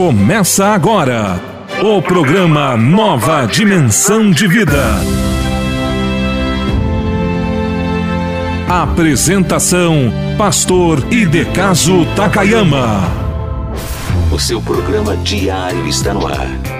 Começa agora o programa Nova Dimensão de Vida. Apresentação: Pastor Idecaso Takayama. O seu programa diário está no ar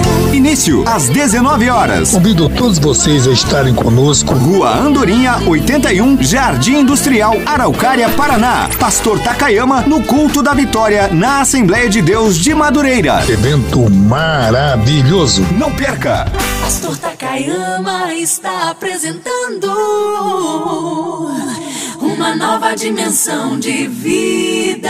Início às 19 horas. Convido todos vocês a estarem conosco. Rua Andorinha, 81, Jardim Industrial, Araucária, Paraná. Pastor Takayama no culto da vitória na Assembleia de Deus de Madureira. Evento maravilhoso. Não perca. Pastor Takayama está apresentando uma nova dimensão de vida.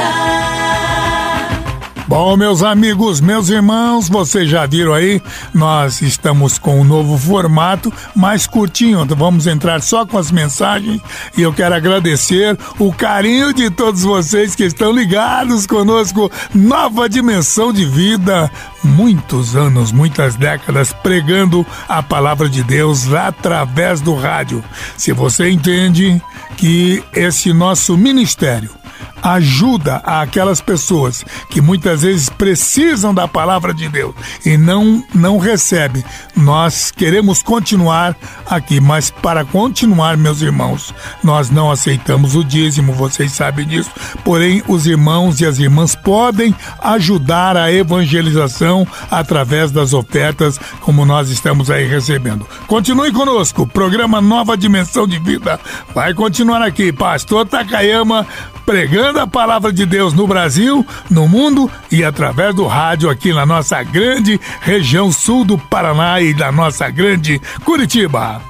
Bom, meus amigos, meus irmãos, vocês já viram aí, nós estamos com um novo formato, mais curtinho. Vamos entrar só com as mensagens e eu quero agradecer o carinho de todos vocês que estão ligados conosco. Nova dimensão de vida, muitos anos, muitas décadas pregando a palavra de Deus através do rádio. Se você entende que esse nosso ministério ajuda aquelas pessoas que muitas vezes precisam da palavra de Deus e não não recebem. Nós queremos continuar aqui, mas para continuar, meus irmãos, nós não aceitamos o dízimo, vocês sabem disso. Porém, os irmãos e as irmãs podem ajudar a evangelização através das ofertas, como nós estamos aí recebendo. Continue conosco, programa Nova Dimensão de Vida vai continuar aqui, Pastor Takayama pregando a palavra de Deus no Brasil, no mundo e através do rádio aqui na nossa grande região sul do Paraná e da nossa grande Curitiba.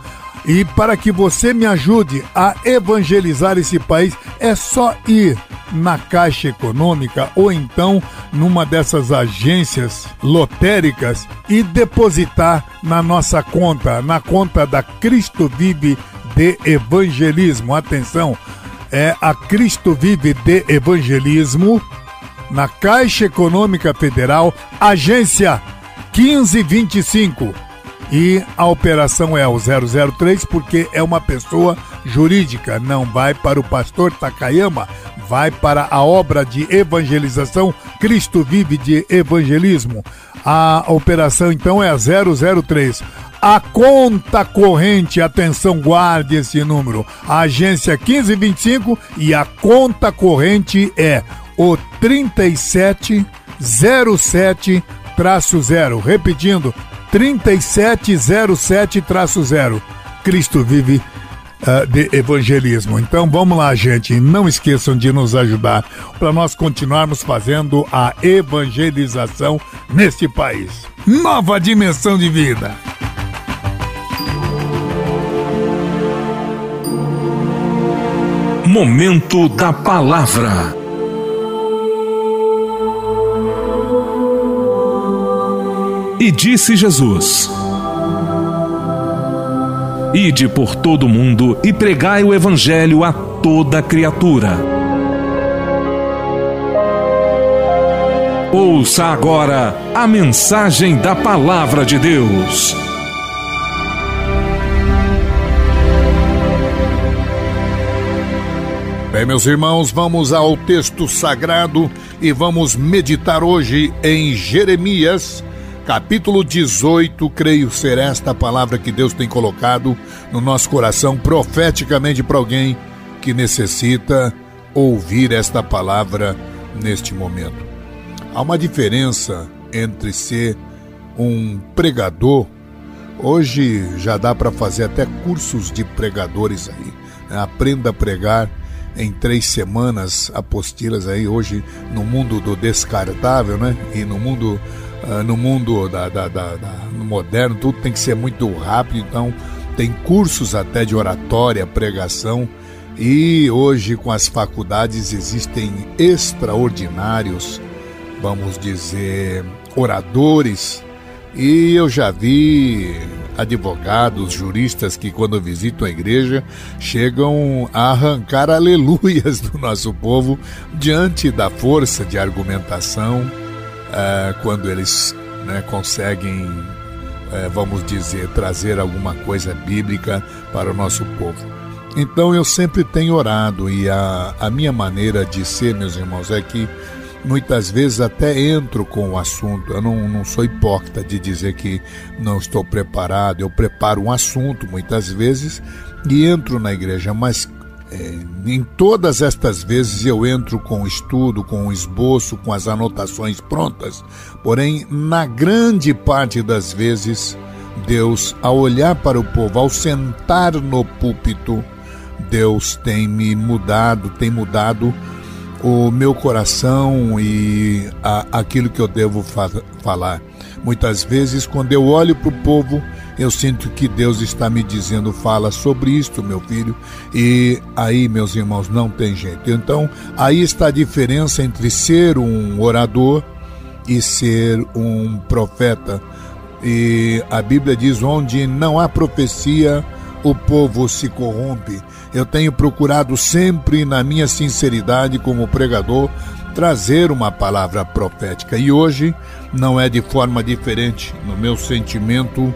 E para que você me ajude a evangelizar esse país, é só ir na Caixa Econômica ou então numa dessas agências lotéricas e depositar na nossa conta, na conta da Cristo Vive de Evangelismo. Atenção, é a Cristo Vive de Evangelismo, na Caixa Econômica Federal, agência 1525. E a operação é o 003 porque é uma pessoa jurídica, não vai para o pastor Takayama, vai para a obra de evangelização Cristo Vive de Evangelismo. A operação então é a 003. A conta corrente, atenção, guarde esse número. A agência 1525 e a conta corrente é o 3707-0. Repetindo, 3707-0. Cristo vive uh, de evangelismo. Então vamos lá, gente. Não esqueçam de nos ajudar para nós continuarmos fazendo a evangelização neste país. Nova dimensão de vida. Momento da Palavra. E disse Jesus: Ide por todo o mundo e pregai o Evangelho a toda criatura. Ouça agora a mensagem da Palavra de Deus. Bem, meus irmãos, vamos ao texto sagrado e vamos meditar hoje em Jeremias, capítulo 18. Creio ser esta a palavra que Deus tem colocado no nosso coração profeticamente para alguém que necessita ouvir esta palavra neste momento. Há uma diferença entre ser um pregador. Hoje já dá para fazer até cursos de pregadores aí. Né? Aprenda a pregar em três semanas apostilas aí hoje no mundo do descartável, né? E no mundo uh, no mundo da, da, da, da, no moderno tudo tem que ser muito rápido, então tem cursos até de oratória, pregação. E hoje com as faculdades existem extraordinários, vamos dizer, oradores. E eu já vi advogados, juristas que, quando visitam a igreja, chegam a arrancar aleluias do nosso povo diante da força de argumentação, uh, quando eles né, conseguem, uh, vamos dizer, trazer alguma coisa bíblica para o nosso povo. Então eu sempre tenho orado e a, a minha maneira de ser, meus irmãos, é que muitas vezes até entro com o assunto. Eu não, não sou hipócrita de dizer que não estou preparado. Eu preparo um assunto muitas vezes e entro na igreja, mas é, em todas estas vezes eu entro com o estudo, com o esboço, com as anotações prontas. Porém, na grande parte das vezes, Deus, ao olhar para o povo, ao sentar no púlpito, Deus tem me mudado, tem mudado o meu coração e a, aquilo que eu devo fa falar. Muitas vezes, quando eu olho para o povo, eu sinto que Deus está me dizendo: fala sobre isto, meu filho. E aí, meus irmãos, não tem jeito. Então, aí está a diferença entre ser um orador e ser um profeta. E a Bíblia diz: onde não há profecia, o povo se corrompe. Eu tenho procurado sempre, na minha sinceridade como pregador, trazer uma palavra profética. E hoje não é de forma diferente. No meu sentimento,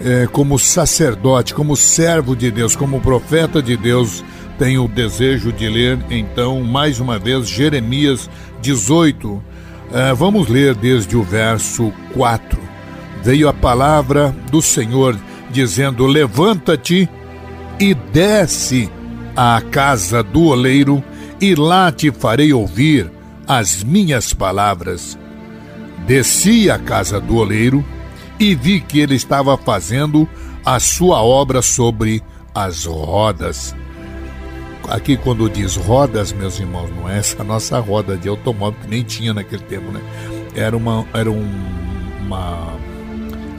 é, como sacerdote, como servo de Deus, como profeta de Deus, tenho o desejo de ler, então, mais uma vez, Jeremias 18. É, vamos ler desde o verso 4. Veio a palavra do Senhor dizendo: Levanta-te e desce à casa do oleiro, e lá te farei ouvir as minhas palavras. Desci à casa do oleiro e vi que ele estava fazendo a sua obra sobre as rodas. Aqui, quando diz rodas, meus irmãos, não é essa nossa roda de automóvel que nem tinha naquele tempo, né? Era uma, era um, uma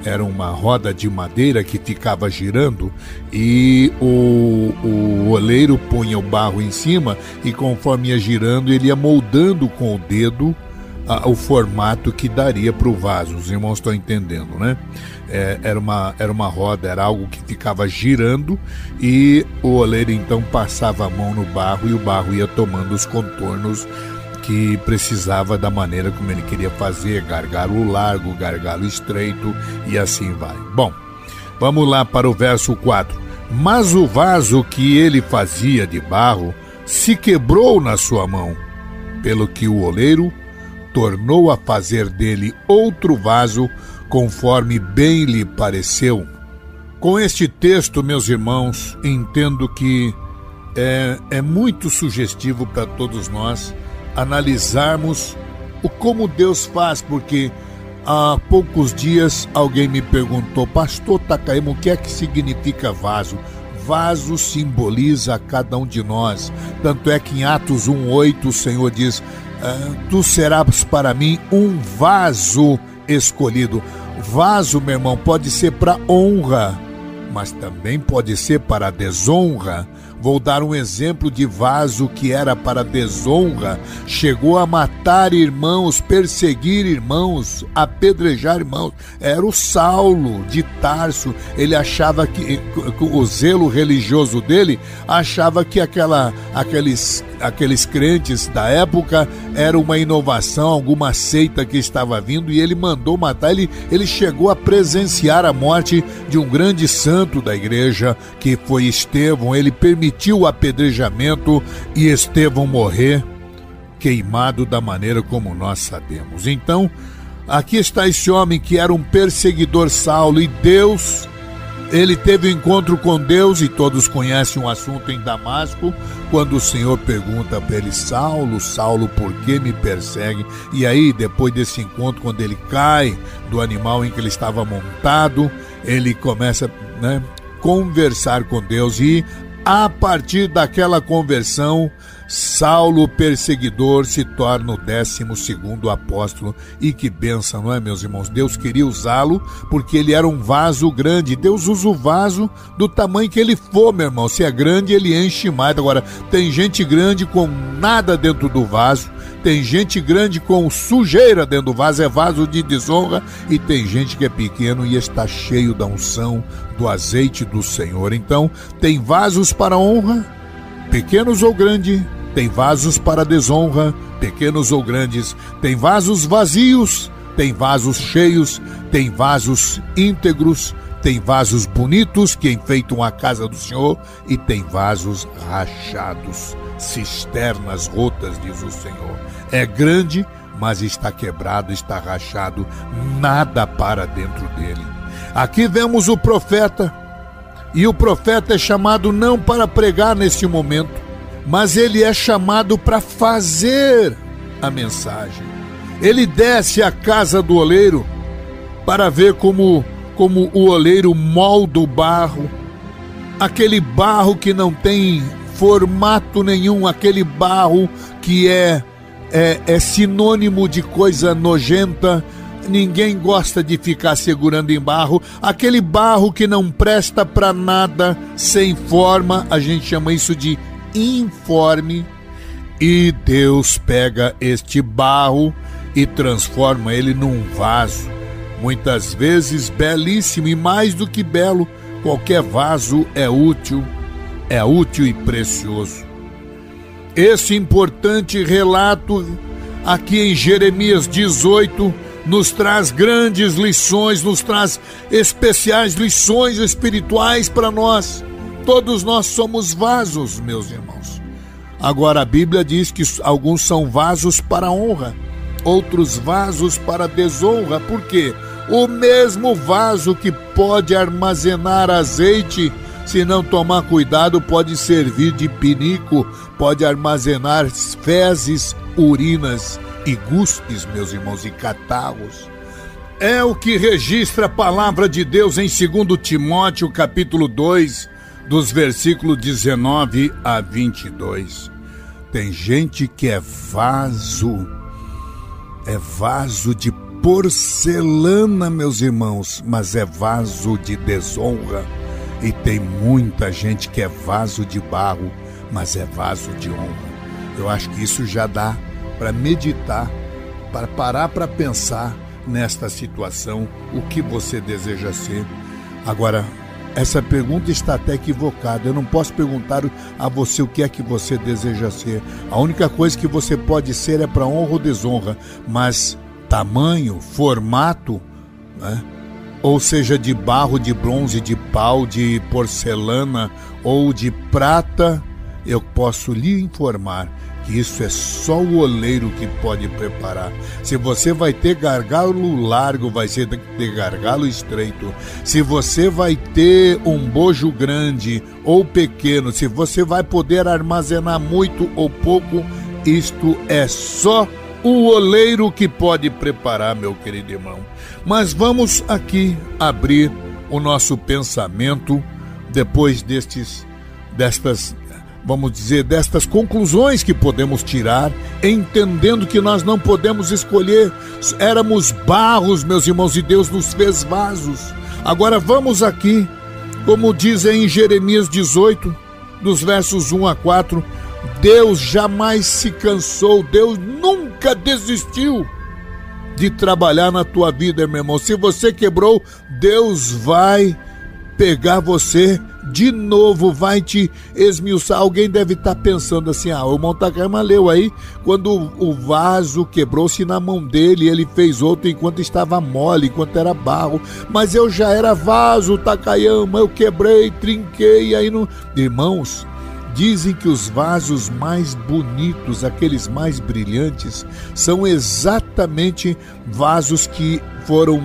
era uma roda de madeira que ficava girando e o, o oleiro punha o barro em cima e conforme ia girando ele ia moldando com o dedo a, o formato que daria para o vaso. Os irmãos estão entendendo, né? É, era, uma, era uma roda, era algo que ficava girando e o oleiro então passava a mão no barro e o barro ia tomando os contornos que precisava da maneira como ele queria fazer, gargalo largo, gargalo estreito e assim vai. Bom, vamos lá para o verso 4. Mas o vaso que ele fazia de barro se quebrou na sua mão, pelo que o oleiro tornou a fazer dele outro vaso, conforme bem lhe pareceu. Com este texto, meus irmãos, entendo que é, é muito sugestivo para todos nós analisarmos o como Deus faz, porque há poucos dias alguém me perguntou, Pastor Takayama, o que é que significa vaso? Vaso simboliza cada um de nós. Tanto é que em Atos 1,8 o Senhor diz: ah, Tu serás para mim um vaso escolhido. Vaso, meu irmão, pode ser para honra, mas também pode ser para desonra. Vou dar um exemplo de vaso que era para desonra, chegou a matar irmãos, perseguir irmãos, apedrejar irmãos. Era o Saulo de Tarso. Ele achava que o zelo religioso dele achava que aquela, aqueles, aqueles crentes da época era uma inovação, alguma seita que estava vindo e ele mandou matar. Ele, ele chegou a presenciar a morte de um grande santo da igreja que foi Estevão. Ele permitiu o apedrejamento e Estevão morrer queimado da maneira como nós sabemos. Então, aqui está esse homem que era um perseguidor Saulo e Deus, ele teve um encontro com Deus e todos conhecem um assunto em Damasco, quando o Senhor pergunta para ele: Saulo, Saulo, por que me persegue? E aí, depois desse encontro, quando ele cai do animal em que ele estava montado, ele começa, né, conversar com Deus e a partir daquela conversão, Saulo, perseguidor, se torna o décimo segundo apóstolo. E que benção, não é, meus irmãos? Deus queria usá-lo porque ele era um vaso grande. Deus usa o vaso do tamanho que ele for, meu irmão. Se é grande, ele enche mais. Agora, tem gente grande com nada dentro do vaso. Tem gente grande com sujeira dentro do vaso, é vaso de desonra. E tem gente que é pequeno e está cheio da unção, do azeite do Senhor. Então, tem vasos para honra, pequenos ou grandes tem vasos para desonra, pequenos ou grandes, tem vasos vazios, tem vasos cheios, tem vasos íntegros, tem vasos bonitos que enfeitam a casa do Senhor. E tem vasos rachados, cisternas rotas, diz o Senhor. É grande, mas está quebrado, está rachado, nada para dentro dele. Aqui vemos o profeta, e o profeta é chamado não para pregar neste momento, mas ele é chamado para fazer a mensagem. Ele desce à casa do oleiro para ver como, como o oleiro molda o barro, aquele barro que não tem formato nenhum, aquele barro que é, é, é sinônimo de coisa nojenta. Ninguém gosta de ficar segurando em barro. Aquele barro que não presta para nada, sem forma, a gente chama isso de informe e Deus pega este barro e transforma ele num vaso, muitas vezes belíssimo e mais do que belo, qualquer vaso é útil, é útil e precioso. Esse importante relato aqui em Jeremias 18 nos traz grandes lições, nos traz especiais lições espirituais para nós. Todos nós somos vasos, meus irmãos. Agora a Bíblia diz que alguns são vasos para honra, outros vasos para desonra. Por quê? O mesmo vaso que pode armazenar azeite, se não tomar cuidado, pode servir de pinico, pode armazenar fezes, urinas e guspes, meus irmãos, e catarros. É o que registra a palavra de Deus em 2 Timóteo, capítulo 2, dos versículos 19 a 22. Tem gente que é vaso, é vaso de porcelana, meus irmãos, mas é vaso de desonra. E tem muita gente que é vaso de barro, mas é vaso de honra. Eu acho que isso já dá para meditar, para parar para pensar nesta situação, o que você deseja ser. Agora, essa pergunta está até equivocada. Eu não posso perguntar a você o que é que você deseja ser. A única coisa que você pode ser é para honra ou desonra, mas tamanho, formato, né? ou seja, de barro, de bronze, de pau, de porcelana ou de prata, eu posso lhe informar isso é só o oleiro que pode preparar. Se você vai ter gargalo largo, vai ser ter gargalo estreito. Se você vai ter um bojo grande ou pequeno, se você vai poder armazenar muito ou pouco, isto é só o oleiro que pode preparar, meu querido irmão. Mas vamos aqui abrir o nosso pensamento depois destes destas vamos dizer, destas conclusões que podemos tirar, entendendo que nós não podemos escolher, éramos barros, meus irmãos, e Deus nos fez vasos. Agora vamos aqui, como diz em Jeremias 18, dos versos 1 a 4, Deus jamais se cansou, Deus nunca desistiu de trabalhar na tua vida, meu irmão. Se você quebrou, Deus vai pegar você de novo vai te esmiuçar. Alguém deve estar tá pensando assim: ah, o Montacama leu aí quando o vaso quebrou-se na mão dele, ele fez outro enquanto estava mole, enquanto era barro. Mas eu já era vaso, Takayama, eu quebrei, trinquei, aí não. Irmãos, Dizem que os vasos mais bonitos, aqueles mais brilhantes, são exatamente vasos que foram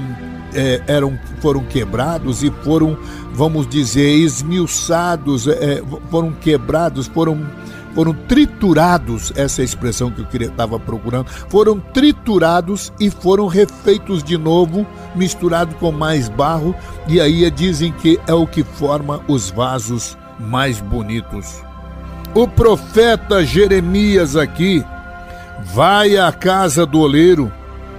é, eram, foram quebrados e foram, vamos dizer, esmiuçados, é, foram quebrados, foram, foram triturados, essa é expressão que eu estava procurando, foram triturados e foram refeitos de novo, misturado com mais barro, e aí dizem que é o que forma os vasos mais bonitos. o profeta Jeremias aqui vai à casa do oleiro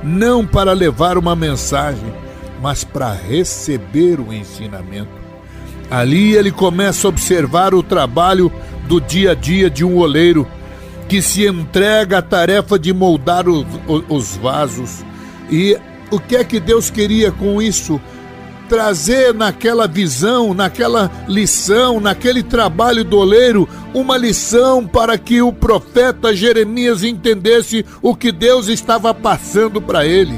não para levar uma mensagem, mas para receber o ensinamento. Ali ele começa a observar o trabalho do dia a dia de um oleiro que se entrega à tarefa de moldar os, os vasos. E o que é que Deus queria com isso? trazer naquela visão, naquela lição, naquele trabalho do oleiro, uma lição para que o profeta Jeremias entendesse o que Deus estava passando para ele.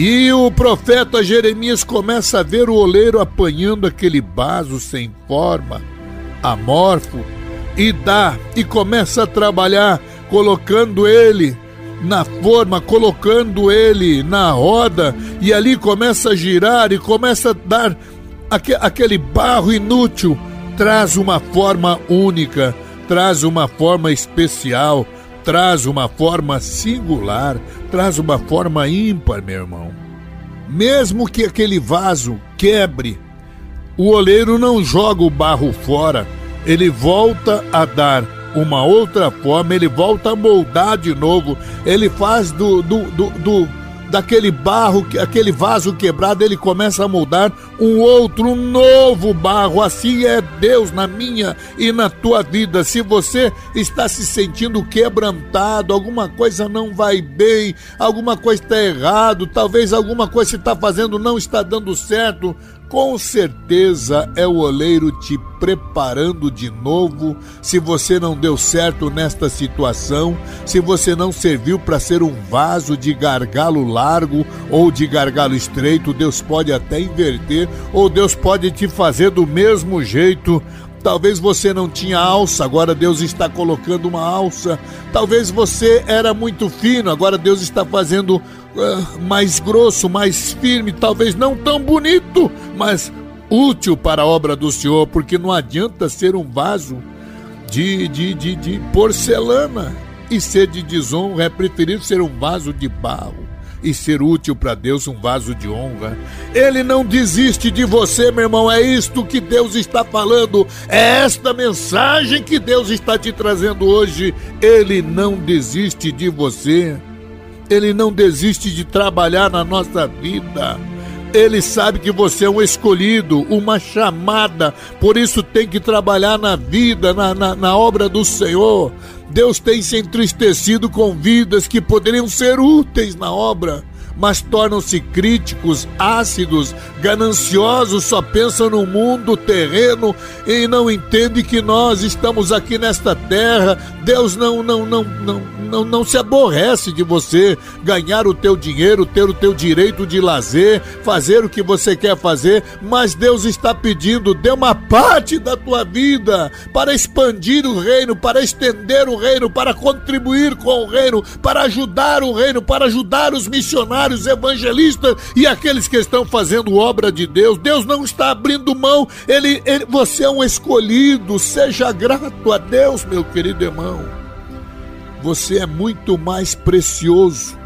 E o profeta Jeremias começa a ver o oleiro apanhando aquele vaso sem forma, amorfo, e dá, e começa a trabalhar, colocando ele na forma, colocando ele na roda, e ali começa a girar e começa a dar aquele barro inútil, traz uma forma única, traz uma forma especial, traz uma forma singular, traz uma forma ímpar, meu irmão. Mesmo que aquele vaso quebre, o oleiro não joga o barro fora, ele volta a dar uma outra forma, ele volta a moldar de novo, ele faz do, do, do, do daquele barro, aquele vaso quebrado, ele começa a moldar um outro, um novo barro. Assim é Deus na minha e na tua vida. Se você está se sentindo quebrantado, alguma coisa não vai bem, alguma coisa está errado, talvez alguma coisa que está fazendo não está dando certo, com certeza é o oleiro te preparando de novo. Se você não deu certo nesta situação, se você não serviu para ser um vaso de gargalo largo ou de gargalo estreito, Deus pode até inverter ou Deus pode te fazer do mesmo jeito. Talvez você não tinha alça, agora Deus está colocando uma alça. Talvez você era muito fino, agora Deus está fazendo uh, mais grosso, mais firme, talvez não tão bonito, mas útil para a obra do Senhor, porque não adianta ser um vaso de, de, de, de porcelana e ser de desonra, é preferível ser um vaso de barro e ser útil para Deus, um vaso de honra. Ele não desiste de você, meu irmão. É isto que Deus está falando. É esta mensagem que Deus está te trazendo hoje. Ele não desiste de você. Ele não desiste de trabalhar na nossa vida. Ele sabe que você é um escolhido, uma chamada, por isso tem que trabalhar na vida, na, na, na, obra do Senhor. Deus tem se entristecido com vidas que poderiam ser úteis na obra mas tornam-se críticos, ácidos, gananciosos, só pensam no mundo terreno e não entendem que nós estamos aqui nesta terra. Deus não não não não não, não se aborrece de você ganhar o teu dinheiro, ter o teu direito de lazer, fazer o que você quer fazer, mas Deus está pedindo, dê uma parte da tua vida para expandir o reino, para estender o reino, para contribuir com o reino, para ajudar o reino, para ajudar os missionários missionários, evangelistas e aqueles que estão fazendo obra de Deus. Deus não está abrindo mão, ele, ele, você é um escolhido. Seja grato a Deus, meu querido irmão. Você é muito mais precioso.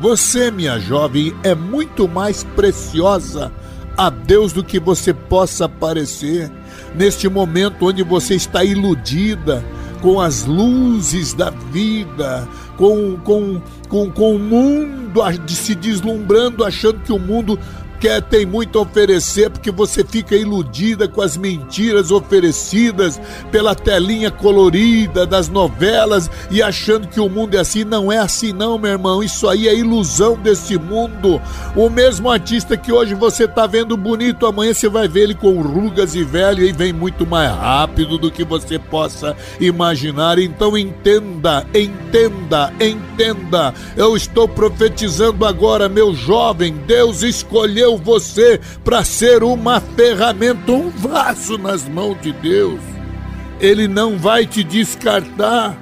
Você, minha jovem, é muito mais preciosa a Deus do que você possa parecer. Neste momento onde você está iludida, com as luzes da vida, com, com, com, com o mundo se deslumbrando, achando que o mundo quer tem muito a oferecer porque você fica iludida com as mentiras oferecidas pela telinha colorida das novelas e achando que o mundo é assim. Não é assim, não, meu irmão. Isso aí é ilusão desse mundo. O mesmo artista que hoje você está vendo bonito, amanhã você vai ver ele com rugas e velho e vem muito mais rápido do que você possa imaginar. Então entenda, entenda, entenda. Eu estou profetizando agora, meu jovem. Deus escolheu escolheu você para ser uma ferramenta, um vaso nas mãos de Deus. Ele não vai te descartar.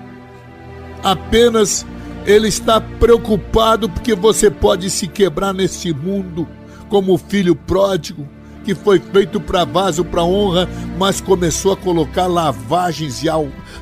Apenas ele está preocupado porque você pode se quebrar nesse mundo como filho pródigo que foi feito para vaso, para honra, mas começou a colocar lavagens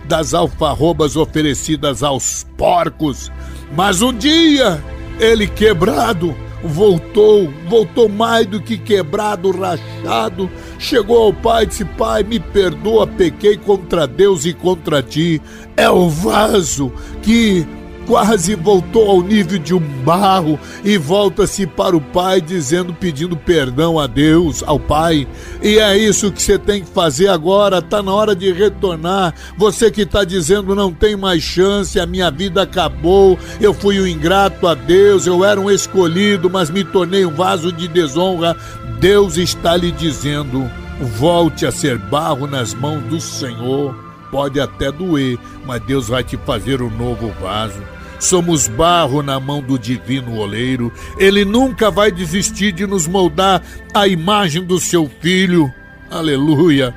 das alfarrobas oferecidas aos porcos. Mas um dia, ele quebrado, voltou, voltou mais do que quebrado, rachado, chegou ao pai e disse: Pai, me perdoa, pequei contra Deus e contra ti. É o vaso que quase voltou ao nível de um barro e volta-se para o pai dizendo, pedindo perdão a Deus, ao pai. E é isso que você tem que fazer agora, tá na hora de retornar. Você que está dizendo não tem mais chance, a minha vida acabou, eu fui um ingrato a Deus, eu era um escolhido, mas me tornei um vaso de desonra. Deus está lhe dizendo: volte a ser barro nas mãos do Senhor. Pode até doer, mas Deus vai te fazer um novo vaso. Somos barro na mão do divino oleiro. Ele nunca vai desistir de nos moldar a imagem do seu filho. Aleluia.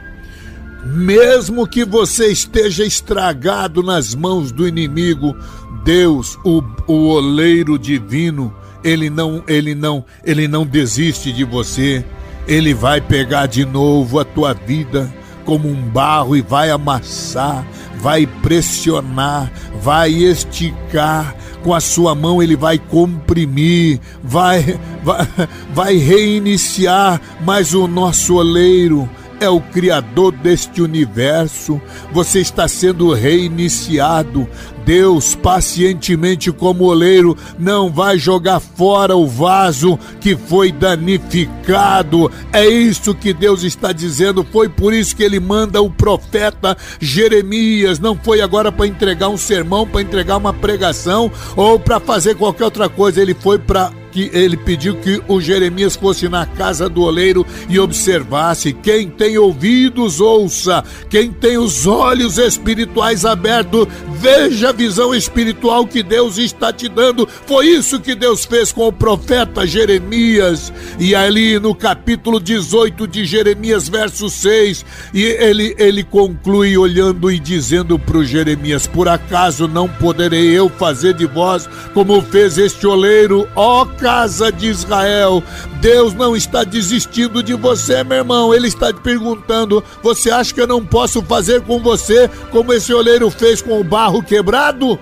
Mesmo que você esteja estragado nas mãos do inimigo, Deus, o, o oleiro divino, ele não, ele não, ele não desiste de você. Ele vai pegar de novo a tua vida como um barro e vai amassar, vai pressionar, vai esticar, com a sua mão ele vai comprimir, vai, vai, vai reiniciar, mas o nosso oleiro é o Criador deste universo. Você está sendo reiniciado. Deus, pacientemente como oleiro, não vai jogar fora o vaso que foi danificado. É isso que Deus está dizendo. Foi por isso que ele manda o profeta Jeremias. Não foi agora para entregar um sermão, para entregar uma pregação ou para fazer qualquer outra coisa. Ele foi para que ele pediu que o Jeremias fosse na casa do oleiro e observasse. Quem tem ouvidos, ouça. Quem tem os olhos espirituais abertos, veja a visão espiritual que Deus está te dando. Foi isso que Deus fez com o profeta Jeremias. E ali no capítulo 18 de Jeremias, verso 6, e ele, ele conclui olhando e dizendo para o Jeremias: Por acaso não poderei eu fazer de vós como fez este oleiro, ó casa de Israel. Deus não está desistindo de você, meu irmão. Ele está te perguntando: você acha que eu não posso fazer com você como esse oleiro fez com o barro quebrado?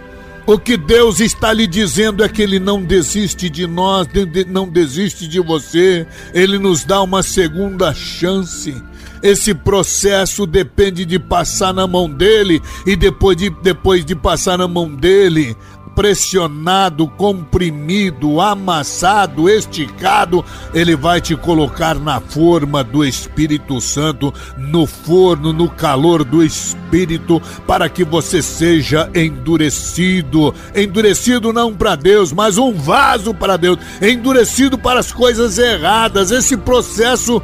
O que Deus está lhe dizendo é que Ele não desiste de nós, não desiste de você, Ele nos dá uma segunda chance. Esse processo depende de passar na mão dele, e depois de, depois de passar na mão dele, pressionado, comprimido, amassado, esticado, ele vai te colocar na forma do Espírito Santo, no forno, no calor do Espírito, para que você seja endurecido. Endurecido não para Deus, mas um vaso para Deus. Endurecido para as coisas erradas. Esse processo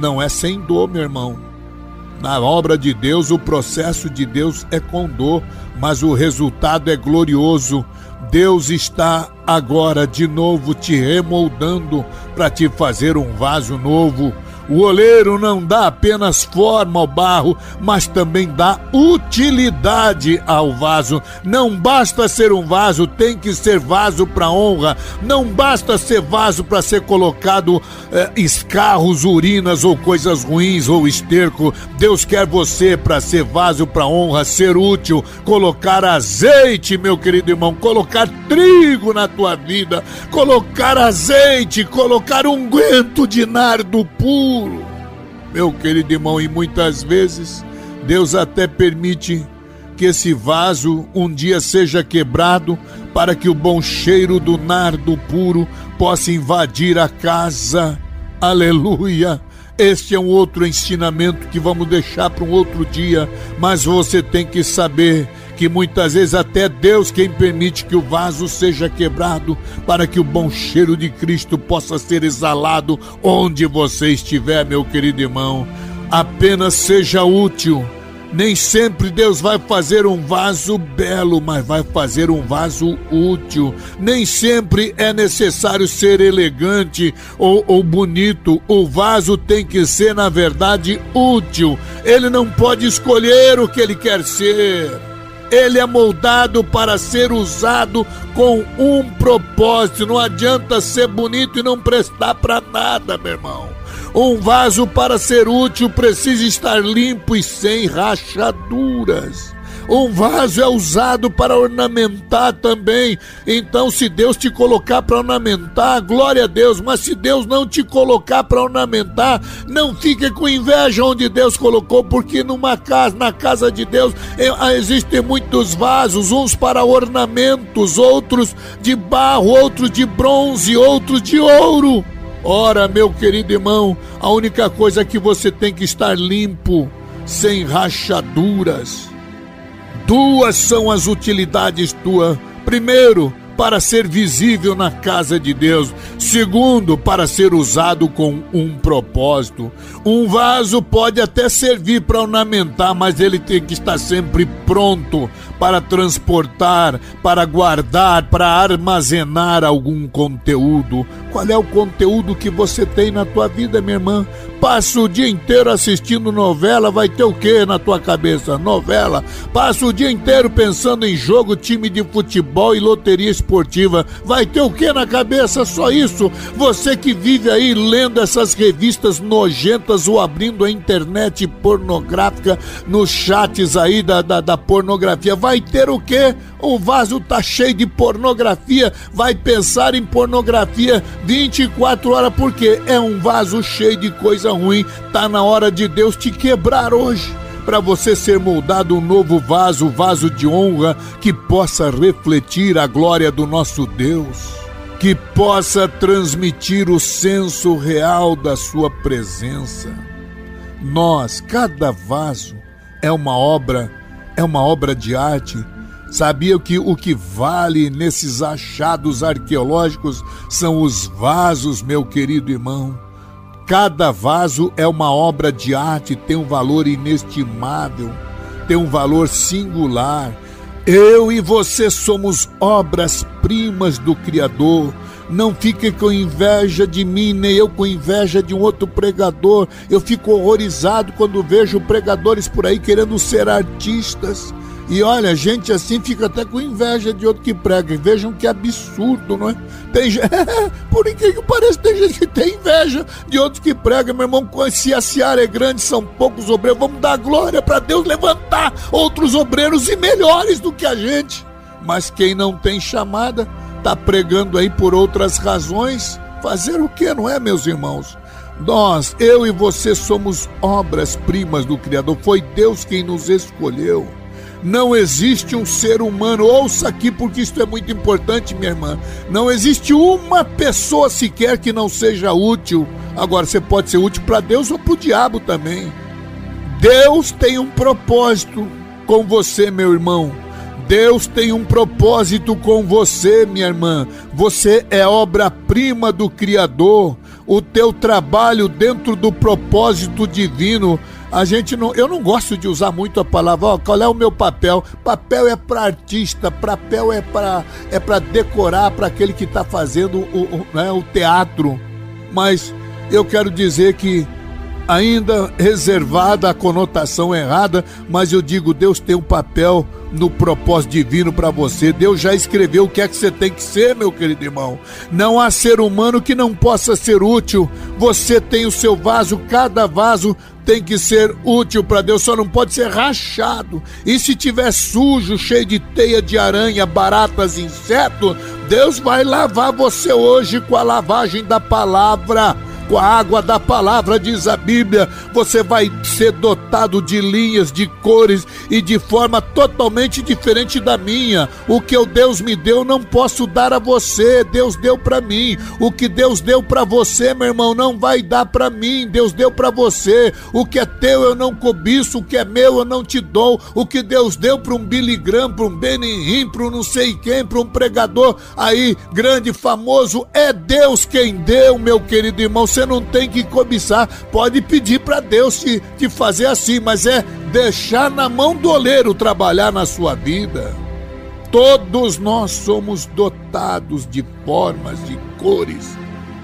não é sem dor, meu irmão na obra de Deus, o processo de Deus é com dor, mas o resultado é glorioso. Deus está agora de novo te remoldando para te fazer um vaso novo o oleiro não dá apenas forma ao barro, mas também dá utilidade ao vaso. Não basta ser um vaso, tem que ser vaso para honra. Não basta ser vaso para ser colocado eh, escarros, urinas ou coisas ruins ou esterco. Deus quer você para ser vaso para honra, ser útil, colocar azeite, meu querido irmão, colocar trigo na tua vida, colocar azeite, colocar unguento de nardo puro meu querido irmão, e muitas vezes Deus até permite que esse vaso um dia seja quebrado para que o bom cheiro do nardo puro possa invadir a casa. Aleluia! Este é um outro ensinamento que vamos deixar para um outro dia, mas você tem que saber que muitas vezes até Deus quem permite que o vaso seja quebrado para que o bom cheiro de Cristo possa ser exalado onde você estiver, meu querido irmão. Apenas seja útil. Nem sempre Deus vai fazer um vaso belo, mas vai fazer um vaso útil. Nem sempre é necessário ser elegante ou, ou, bonito. O vaso tem que ser, na verdade, útil. Ele não pode escolher o que ele quer ser. Ele é moldado para ser usado com um propósito. Não adianta ser bonito e não prestar para nada, meu irmão. Um vaso para ser útil precisa estar limpo e sem rachaduras. Um vaso é usado para ornamentar também. Então, se Deus te colocar para ornamentar, glória a Deus. Mas se Deus não te colocar para ornamentar, não fique com inveja onde Deus colocou, porque numa casa, na casa de Deus, é, ah, existem muitos vasos, uns para ornamentos, outros de barro, outros de bronze, outros de ouro. Ora, meu querido irmão, a única coisa é que você tem que estar limpo, sem rachaduras. Duas são as utilidades tua. Primeiro, para ser visível na casa de Deus. Segundo, para ser usado com um propósito. Um vaso pode até servir para ornamentar, mas ele tem que estar sempre pronto para transportar, para guardar, para armazenar algum conteúdo. Qual é o conteúdo que você tem na tua vida, minha irmã? Passa o dia inteiro assistindo novela, vai ter o que na tua cabeça? Novela. Passa o dia inteiro pensando em jogo, time de futebol e loteria esportiva. Vai ter o que na cabeça? Só isso? Você que vive aí lendo essas revistas nojentas ou abrindo a internet pornográfica nos chats aí da, da, da pornografia, vai ter o que? O vaso tá cheio de pornografia, vai pensar em pornografia 24 horas, porque é um vaso cheio de coisa ruim. Tá na hora de Deus te quebrar hoje para você ser moldado um novo vaso, vaso de honra que possa refletir a glória do nosso Deus, que possa transmitir o senso real da sua presença. Nós, cada vaso é uma obra, é uma obra de arte Sabia que o que vale nesses achados arqueológicos são os vasos, meu querido irmão? Cada vaso é uma obra de arte, tem um valor inestimável, tem um valor singular. Eu e você somos obras-primas do Criador. Não fique com inveja de mim, nem eu com inveja de um outro pregador. Eu fico horrorizado quando vejo pregadores por aí querendo ser artistas. E olha, gente assim fica até com inveja de outro que prega. Vejam que absurdo, não é? Tem Por incrível que pareça, tem gente que tem inveja de outros que pregam. Meu irmão, se a seara é grande, são poucos obreiros. Vamos dar glória para Deus levantar outros obreiros e melhores do que a gente. Mas quem não tem chamada, tá pregando aí por outras razões. Fazer o que, não é, meus irmãos? Nós, eu e você, somos obras-primas do Criador. Foi Deus quem nos escolheu. Não existe um ser humano, ouça aqui porque isto é muito importante, minha irmã. Não existe uma pessoa sequer que não seja útil. Agora, você pode ser útil para Deus ou para o diabo também. Deus tem um propósito com você, meu irmão. Deus tem um propósito com você, minha irmã. Você é obra-prima do Criador. O teu trabalho dentro do propósito divino a gente não, eu não gosto de usar muito a palavra, ó, qual é o meu papel? Papel é para artista, papel é para é para decorar para aquele que está fazendo o, o, né, o teatro. Mas eu quero dizer que ainda reservada a conotação errada, mas eu digo, Deus tem um papel no propósito divino para você. Deus já escreveu o que é que você tem que ser, meu querido irmão. Não há ser humano que não possa ser útil. Você tem o seu vaso, cada vaso tem que ser útil para Deus, só não pode ser rachado. E se tiver sujo, cheio de teia de aranha, baratas, insetos, Deus vai lavar você hoje com a lavagem da palavra com a água da palavra, diz a Bíblia, você vai ser dotado de linhas, de cores e de forma totalmente diferente da minha. O que o Deus me deu não posso dar a você, Deus deu para mim. O que Deus deu para você, meu irmão, não vai dar para mim. Deus deu para você. O que é teu eu não cobiço, o que é meu eu não te dou. O que Deus deu para um Billy Graham, para um Benny para um não sei quem, para um pregador aí grande, famoso, é Deus quem deu, meu querido irmão. Você você não tem que cobiçar, pode pedir para Deus te, te fazer assim, mas é deixar na mão do oleiro trabalhar na sua vida. Todos nós somos dotados de formas, de cores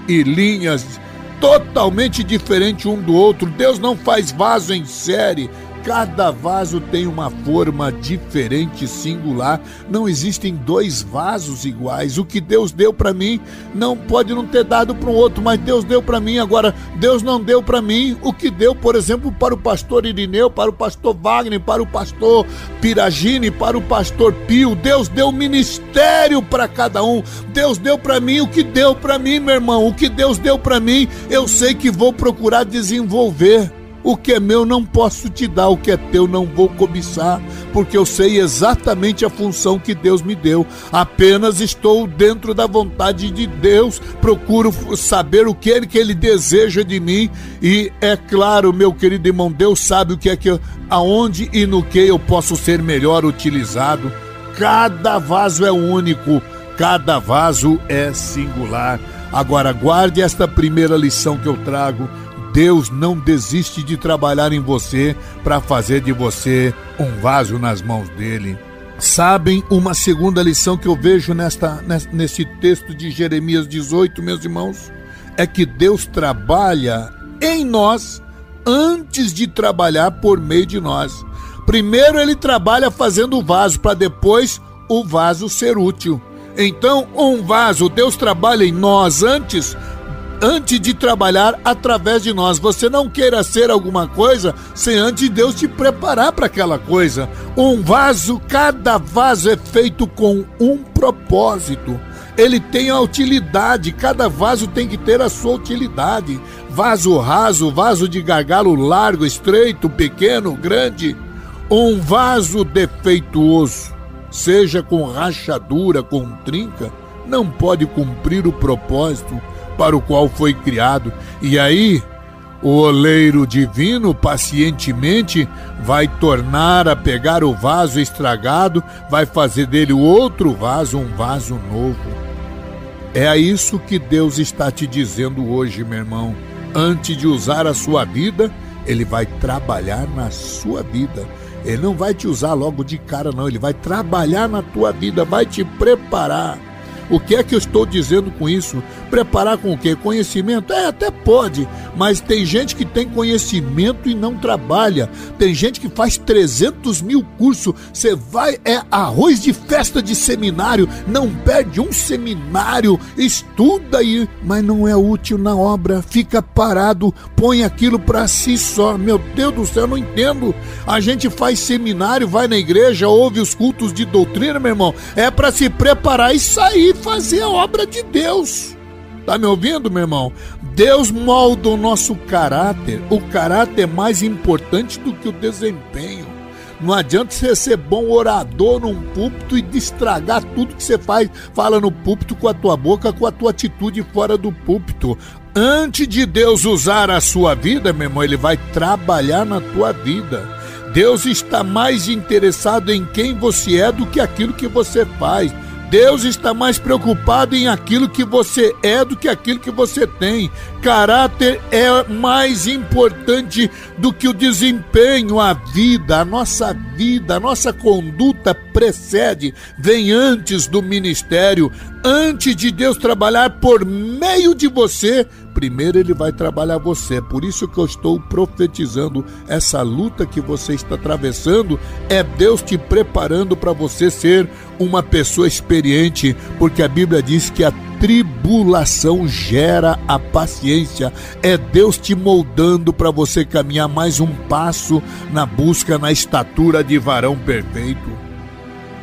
e linhas totalmente diferentes um do outro. Deus não faz vaso em série. Cada vaso tem uma forma diferente, singular. Não existem dois vasos iguais. O que Deus deu para mim não pode não ter dado para um outro, mas Deus deu para mim. Agora, Deus não deu para mim o que deu, por exemplo, para o pastor Irineu, para o pastor Wagner, para o pastor Piragini, para o pastor Pio. Deus deu ministério para cada um. Deus deu para mim o que deu para mim, meu irmão. O que Deus deu para mim, eu sei que vou procurar desenvolver. O que é meu não posso te dar, o que é teu não vou cobiçar, porque eu sei exatamente a função que Deus me deu. Apenas estou dentro da vontade de Deus, procuro saber o que ele, que ele deseja de mim e é claro, meu querido irmão, Deus sabe o que é que aonde e no que eu posso ser melhor utilizado. Cada vaso é único, cada vaso é singular. Agora guarde esta primeira lição que eu trago Deus não desiste de trabalhar em você para fazer de você um vaso nas mãos dele. Sabem uma segunda lição que eu vejo nesta, nesse texto de Jeremias 18, meus irmãos? É que Deus trabalha em nós antes de trabalhar por meio de nós. Primeiro ele trabalha fazendo o vaso para depois o vaso ser útil. Então, um vaso, Deus trabalha em nós antes antes de trabalhar através de nós. Você não queira ser alguma coisa sem antes Deus te preparar para aquela coisa. Um vaso, cada vaso é feito com um propósito. Ele tem a utilidade, cada vaso tem que ter a sua utilidade. Vaso raso, vaso de gargalo largo, estreito, pequeno, grande. Um vaso defeituoso, seja com rachadura, com trinca, não pode cumprir o propósito para o qual foi criado. E aí, o oleiro divino pacientemente vai tornar a pegar o vaso estragado, vai fazer dele outro vaso, um vaso novo. É a isso que Deus está te dizendo hoje, meu irmão. Antes de usar a sua vida, ele vai trabalhar na sua vida. Ele não vai te usar logo de cara, não. Ele vai trabalhar na tua vida, vai te preparar. O que é que eu estou dizendo com isso? Preparar com o quê? Conhecimento? É, até pode, mas tem gente que tem conhecimento e não trabalha. Tem gente que faz 300 mil cursos. Você vai, é arroz de festa de seminário, não perde um seminário, estuda aí, mas não é útil na obra, fica parado, põe aquilo para si só. Meu Deus do céu, eu não entendo. A gente faz seminário, vai na igreja, ouve os cultos de doutrina, meu irmão, é para se preparar e sair fazer a obra de Deus. Tá me ouvindo, meu irmão? Deus molda o nosso caráter. O caráter é mais importante do que o desempenho. Não adianta você ser bom orador num púlpito e destragar tudo que você faz, fala no púlpito com a tua boca, com a tua atitude fora do púlpito. Antes de Deus usar a sua vida, meu irmão, ele vai trabalhar na tua vida. Deus está mais interessado em quem você é do que aquilo que você faz. Deus está mais preocupado em aquilo que você é do que aquilo que você tem. Caráter é mais importante do que o desempenho, a vida, a nossa vida, a nossa conduta precede, vem antes do ministério, antes de Deus trabalhar por meio de você, primeiro ele vai trabalhar você. Por isso que eu estou profetizando essa luta que você está atravessando é Deus te preparando para você ser uma pessoa experiente, porque a Bíblia diz que a tribulação gera a paciência. É Deus te moldando para você caminhar mais um passo na busca na estatura de varão perfeito.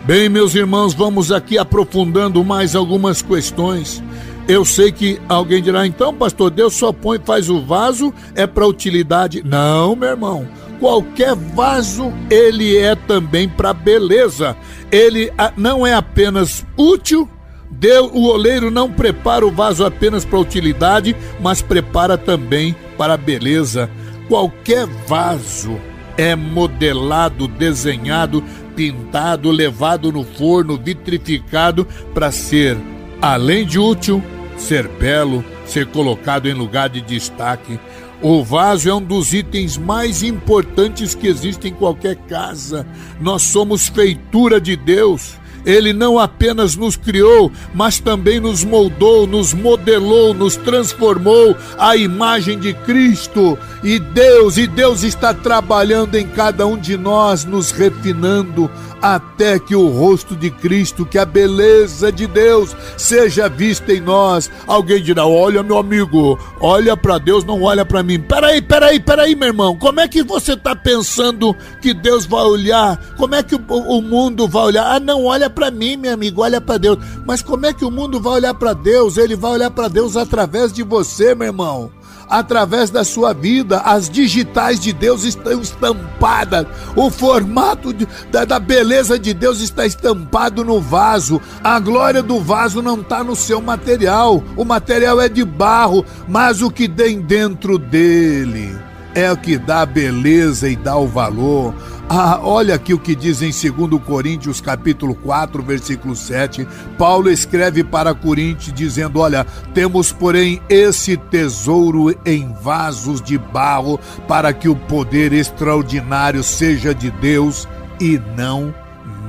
Bem, meus irmãos, vamos aqui aprofundando mais algumas questões. Eu sei que alguém dirá, então, pastor, Deus só põe, faz o vaso, é para utilidade. Não, meu irmão. Qualquer vaso, ele é também para beleza. Ele não é apenas útil, Deus, o oleiro não prepara o vaso apenas para utilidade, mas prepara também para beleza. Qualquer vaso é modelado, desenhado, pintado, levado no forno, vitrificado para ser, além de útil, ser belo, ser colocado em lugar de destaque. O vaso é um dos itens mais importantes que existem em qualquer casa. Nós somos feitura de Deus Ele não apenas nos criou, mas também nos moldou, nos modelou, nos transformou à imagem de Cristo. E Deus, e Deus está trabalhando em cada um de nós, nos refinando até que o rosto de Cristo, que a beleza de Deus seja vista em nós. Alguém dirá: Olha, meu amigo, olha para Deus, não olha para mim. Peraí, peraí, peraí, meu irmão. Como é que você está pensando que Deus vai olhar? Como é que o, o mundo vai olhar? Ah, não, olha para mim, meu amigo, olha para Deus. Mas como é que o mundo vai olhar para Deus? Ele vai olhar para Deus através de você, meu irmão através da sua vida. As digitais de Deus estão estampadas. O formato de, da, da, beleza de Deus está estampado no vaso. A glória do vaso não está no seu material. O material é de barro, mas o que tem dentro dele é o que dá beleza e dá o valor. Ah, olha aqui o que diz em 2 Coríntios capítulo 4, versículo 7. Paulo escreve para Coríntios dizendo: "Olha, temos, porém, esse tesouro em vasos de barro, para que o poder extraordinário seja de Deus e não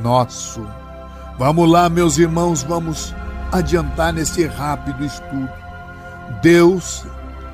nosso." Vamos lá, meus irmãos, vamos adiantar nesse rápido estudo. Deus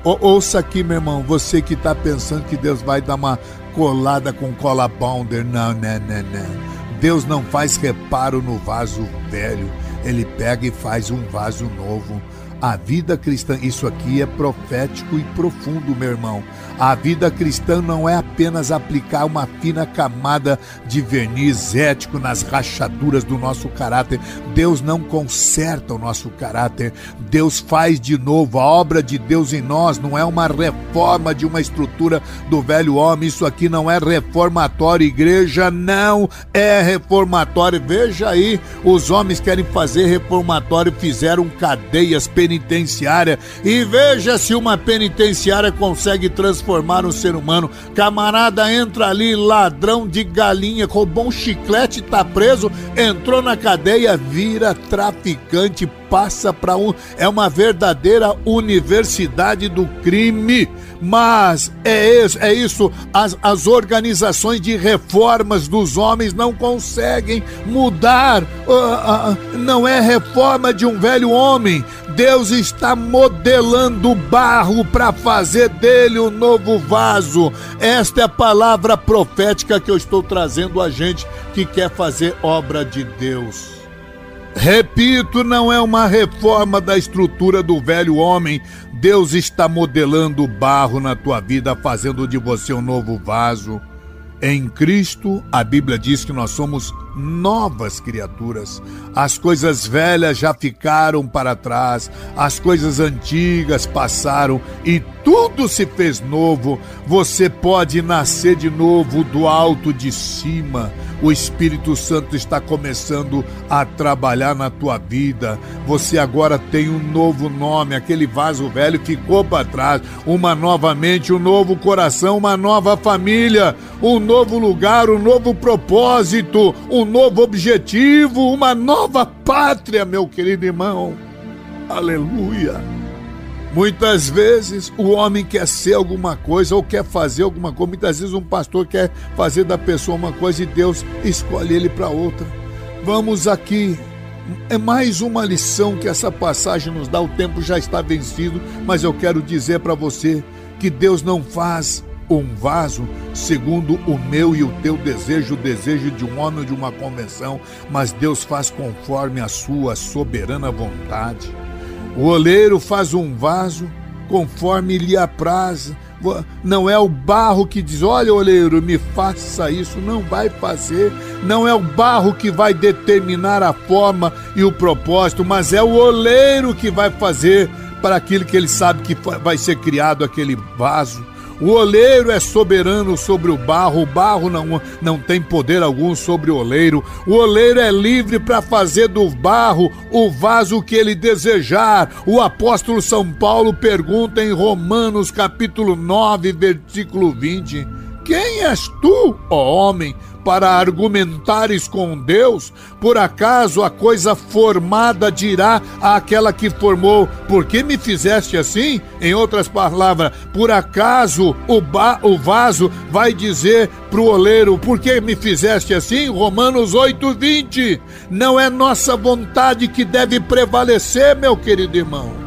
ouça aqui, meu irmão, você que está pensando que Deus vai dar uma colada com cola bonder. Não, não, não, não. Deus não faz reparo no vaso velho. Ele pega e faz um vaso novo. A vida cristã, isso aqui é profético e profundo, meu irmão. A vida cristã não é apenas aplicar uma fina camada de verniz ético nas rachaduras do nosso caráter. Deus não conserta o nosso caráter. Deus faz de novo. A obra de Deus em nós não é uma reforma de uma estrutura do velho homem. Isso aqui não é reformatório. Igreja não é reformatório. Veja aí, os homens querem fazer reformatório, fizeram cadeias penitenciárias penitenciária e veja se uma penitenciária consegue transformar um ser humano. Camarada entra ali, ladrão de galinha, roubou um chiclete, tá preso, entrou na cadeia, vira traficante, passa para um. É uma verdadeira universidade do crime. Mas é isso, é isso. As, as organizações de reformas dos homens não conseguem mudar. Uh, uh, não é reforma de um velho homem. Deus está modelando barro para fazer dele um novo vaso. Esta é a palavra profética que eu estou trazendo a gente que quer fazer obra de Deus. Repito, não é uma reforma da estrutura do velho homem. Deus está modelando o barro na tua vida, fazendo de você um novo vaso. Em Cristo, a Bíblia diz que nós somos novas criaturas. As coisas velhas já ficaram para trás, as coisas antigas passaram e tudo se fez novo. Você pode nascer de novo do alto de cima. O Espírito Santo está começando a trabalhar na tua vida. Você agora tem um novo nome, aquele vaso velho ficou para trás. Uma nova mente, um novo coração, uma nova família, um novo lugar, um novo propósito, um novo objetivo, uma nova pátria, meu querido irmão. Aleluia. Muitas vezes o homem quer ser alguma coisa ou quer fazer alguma coisa. Muitas vezes um pastor quer fazer da pessoa uma coisa e Deus escolhe ele para outra. Vamos aqui. É mais uma lição que essa passagem nos dá. O tempo já está vencido, mas eu quero dizer para você que Deus não faz um vaso segundo o meu e o teu desejo, o desejo de um homem ou de uma convenção, mas Deus faz conforme a sua soberana vontade. O oleiro faz um vaso conforme lhe apraz. Não é o barro que diz: Olha, oleiro, me faça isso. Não vai fazer. Não é o barro que vai determinar a forma e o propósito, mas é o oleiro que vai fazer para aquilo que ele sabe que vai ser criado aquele vaso. O oleiro é soberano sobre o barro, o barro não, não tem poder algum sobre o oleiro. O oleiro é livre para fazer do barro o vaso que ele desejar. O apóstolo São Paulo pergunta em Romanos capítulo 9, versículo 20: Quem és tu, ó homem, para argumentares com Deus? Por acaso a coisa formada dirá àquela que formou: Por que me fizeste assim? Em outras palavras, por acaso o, ba o vaso vai dizer para o oleiro: Por que me fizeste assim? Romanos 8, 20. Não é nossa vontade que deve prevalecer, meu querido irmão.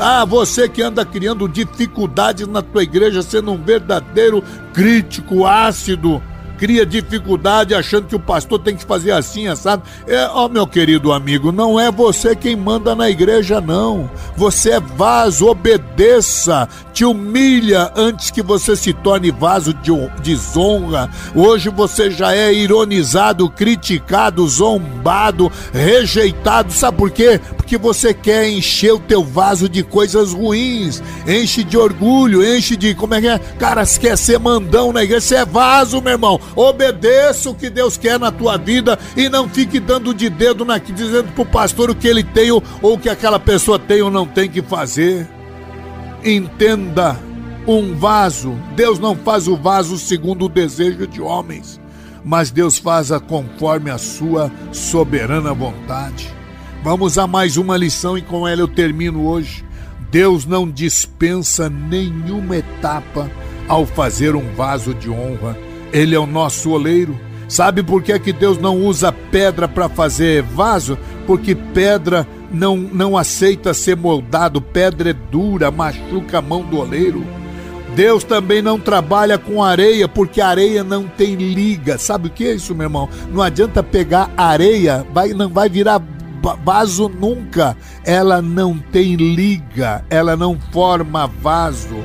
Ah, você que anda criando dificuldades na tua igreja, sendo um verdadeiro crítico ácido, cria dificuldade achando que o pastor tem que fazer assim, sabe? É, ó, meu querido amigo, não é você quem manda na igreja, não. Você é vaso, obedeça, te humilha antes que você se torne vaso de desonra. Hoje você já é ironizado, criticado, zombado, rejeitado. Sabe por quê? Porque você quer encher o teu vaso de coisas ruins, enche de orgulho, enche de. Como é que é? Cara, você quer ser mandão na igreja, você é vaso, meu irmão. Obedeça o que Deus quer na tua vida e não fique dando de dedo na, dizendo pro pastor o que ele tem ou o que aquela pessoa tem ou não tem que fazer. Entenda, um vaso, Deus não faz o vaso segundo o desejo de homens, mas Deus faz a conforme a sua soberana vontade. Vamos a mais uma lição e com ela eu termino hoje. Deus não dispensa nenhuma etapa ao fazer um vaso de honra ele é o nosso oleiro. Sabe por que, que Deus não usa pedra para fazer vaso? Porque pedra não, não aceita ser moldado, pedra é dura, machuca a mão do oleiro. Deus também não trabalha com areia, porque areia não tem liga. Sabe o que é isso, meu irmão? Não adianta pegar areia, vai, não vai virar vaso nunca. Ela não tem liga, ela não forma vaso.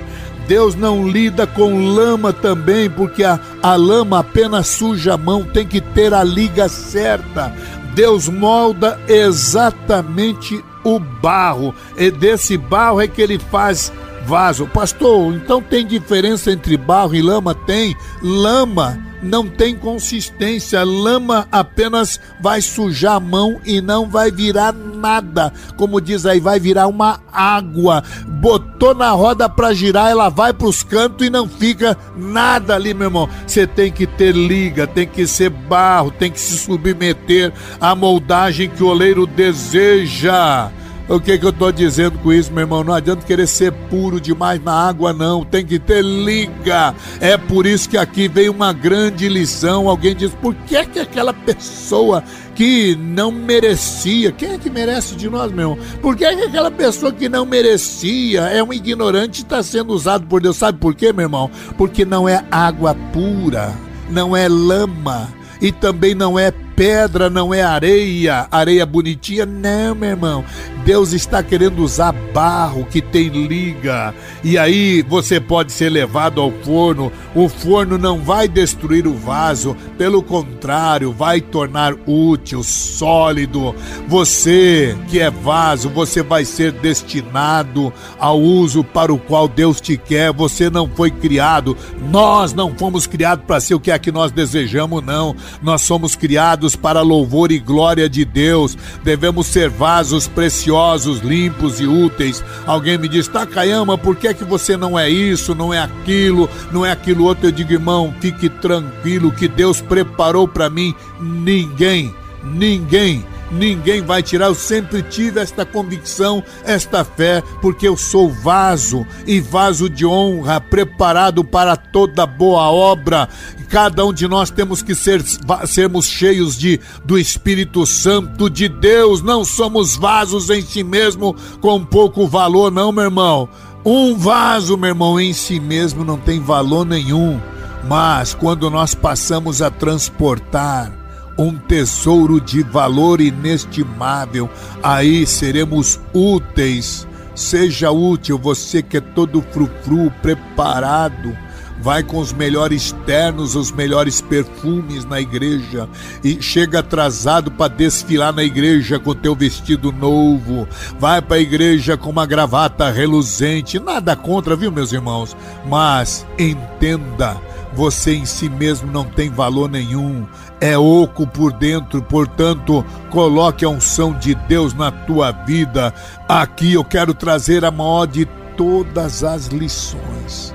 Deus não lida com lama também, porque a, a lama apenas suja a mão, tem que ter a liga certa. Deus molda exatamente o barro, e desse barro é que ele faz vaso. Pastor, então tem diferença entre barro e lama? Tem. Lama não tem consistência. Lama apenas vai sujar a mão e não vai virar nada. Como diz aí, vai virar uma água. Botou na roda para girar, ela vai para os cantos e não fica nada ali, meu irmão. Você tem que ter liga, tem que ser barro, tem que se submeter à moldagem que o oleiro deseja. O que, que eu estou dizendo com isso, meu irmão? Não adianta querer ser puro demais na água, não. Tem que ter liga. É por isso que aqui veio uma grande lição. Alguém diz: por que, que aquela pessoa que não merecia, quem é que merece de nós, meu irmão? Por que, que aquela pessoa que não merecia é um ignorante e está sendo usado por Deus? Sabe por quê, meu irmão? Porque não é água pura, não é lama e também não é pedra, não é areia, areia bonitinha, não, meu irmão. Deus está querendo usar barro que tem liga. E aí você pode ser levado ao forno. O forno não vai destruir o vaso, pelo contrário, vai tornar útil, sólido. Você que é vaso, você vai ser destinado ao uso para o qual Deus te quer. Você não foi criado. Nós não fomos criados para ser o que é que nós desejamos, não. Nós somos criados para louvor e glória de Deus. Devemos ser vasos preciosos limpos e úteis. Alguém me diz, Takayama, por que, é que você não é isso, não é aquilo, não é aquilo outro? Eu digo, irmão, fique tranquilo que Deus preparou para mim ninguém, ninguém ninguém vai tirar. Eu sempre tive esta convicção, esta fé, porque eu sou vaso e vaso de honra, preparado para toda boa obra. Cada um de nós temos que ser, sermos cheios de do Espírito Santo de Deus. Não somos vasos em si mesmo com pouco valor, não, meu irmão. Um vaso, meu irmão, em si mesmo não tem valor nenhum. Mas quando nós passamos a transportar um tesouro de valor inestimável, aí seremos úteis. Seja útil, você que é todo frufru, preparado vai com os melhores ternos, os melhores perfumes na igreja e chega atrasado para desfilar na igreja com teu vestido novo, vai para a igreja com uma gravata reluzente, nada contra, viu, meus irmãos? Mas entenda, você em si mesmo não tem valor nenhum, é oco por dentro, portanto, coloque a unção de Deus na tua vida. Aqui eu quero trazer a maior de todas as lições.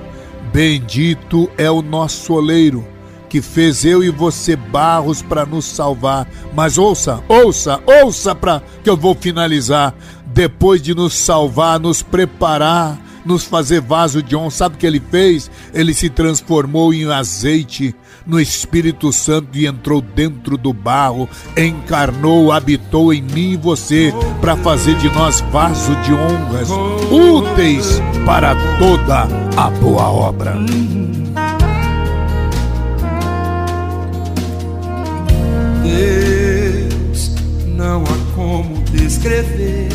Bendito é o nosso oleiro, que fez eu e você barros para nos salvar. Mas ouça, ouça, ouça para que eu vou finalizar. Depois de nos salvar, nos preparar, nos fazer vaso de honra, sabe o que ele fez? Ele se transformou em azeite no Espírito Santo e entrou dentro do barro, encarnou, habitou em mim e você para fazer de nós vaso de honras, úteis para toda a boa obra. Deus, não há como descrever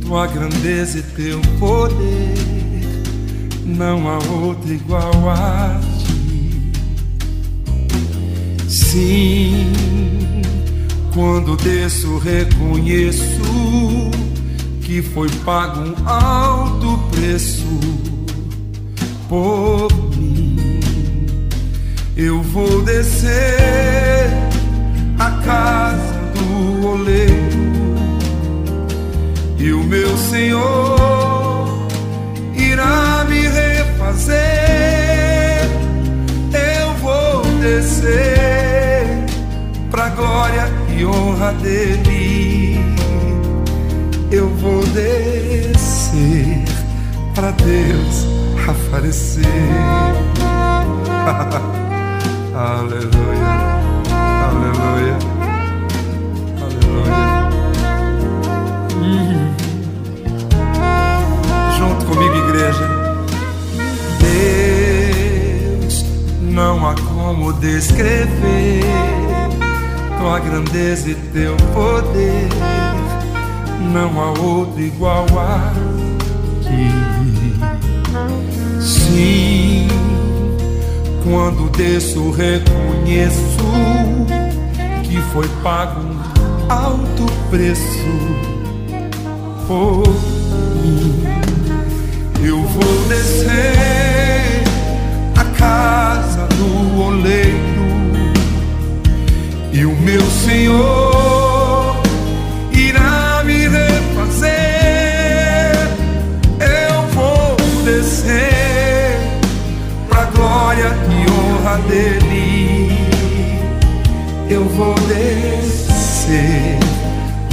tua grandeza e teu poder, não há outro igual a. Sim, quando desço, reconheço que foi pago um alto preço por mim. Eu vou descer teu poder. Não há outro igual a ti. Sim quando desço, reconheço que foi pago um alto preço por mim. Eu vou descer a casa do oleiro e o meu Senhor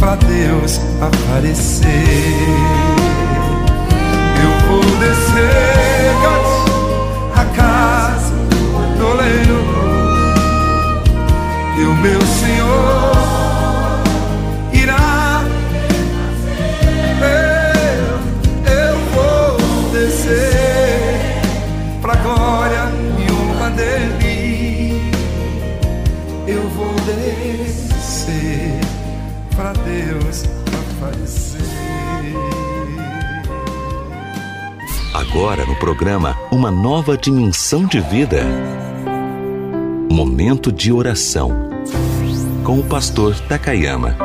pra Deus aparecer. Eu vou descer a casa do oleiro e o meu Senhor Agora no programa Uma Nova Dimensão de Vida. Momento de oração. Com o pastor Takayama.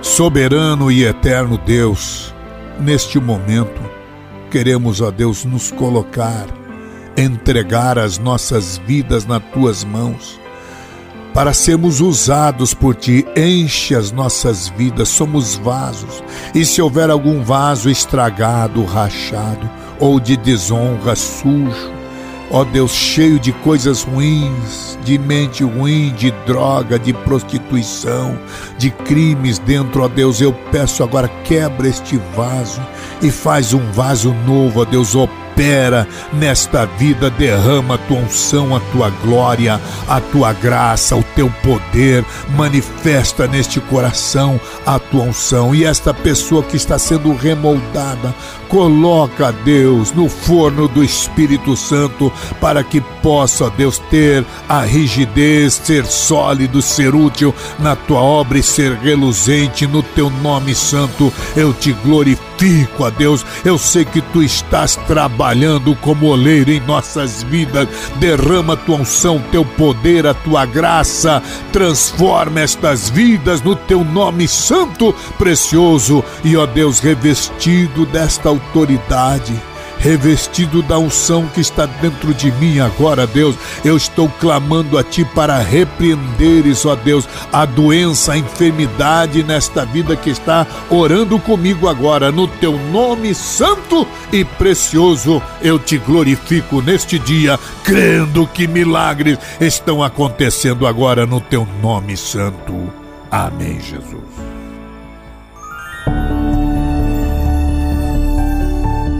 Soberano e eterno Deus, neste momento, queremos, ó Deus, nos colocar, entregar as nossas vidas nas tuas mãos, para sermos usados por ti. Enche as nossas vidas, somos vasos, e se houver algum vaso estragado, rachado, ou de desonra, sujo, ó Deus, cheio de coisas ruins, de mente ruim, de droga, de prostituição, de crimes dentro, ó Deus, eu peço agora, quebra este vaso e faz um vaso novo, ó Deus, opera nesta vida, derrama a tua unção, a tua glória, a tua graça, o teu poder, manifesta neste coração a tua unção. E esta pessoa que está sendo remoldada, coloca, Deus, no forno do Espírito Santo, para que possa, Deus, ter a rigidez, ser sólido, ser útil na tua obra e ser reluzente no teu nome santo. Eu te glorifico, a Deus. Eu sei que tu estás trabalhando como oleiro em nossas vidas. Derrama tua unção, teu poder, a tua graça. Transforma estas vidas no teu nome santo, precioso e, ó Deus, revestido desta autoridade revestido da unção que está dentro de mim agora, Deus. Eu estou clamando a Ti para repreenderes, ó Deus, a doença, a enfermidade nesta vida que está orando comigo agora. No Teu nome santo e precioso, eu te glorifico neste dia, crendo que milagres estão acontecendo agora no Teu nome santo. Amém, Jesus.